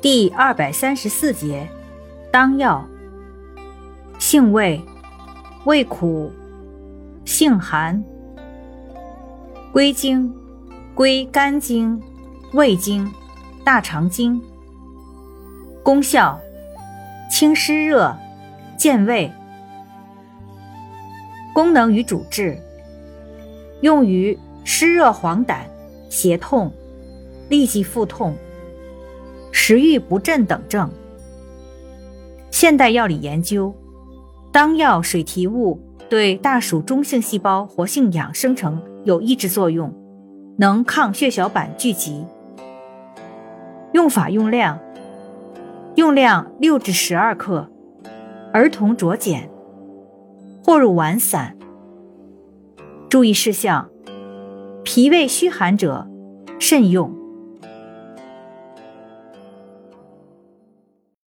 第二百三十四节，当药，性味，味苦，性寒，归经，归肝经、胃经、大肠经。功效，清湿热，健胃。功能与主治，用于湿热黄疸、胁痛、痢疾腹痛。食欲不振等症。现代药理研究，当药水提物对大鼠中性细胞活性氧生成有抑制作用，能抗血小板聚集。用法用量：用量六至十二克，儿童酌减，或入丸散。注意事项：脾胃虚寒者慎用。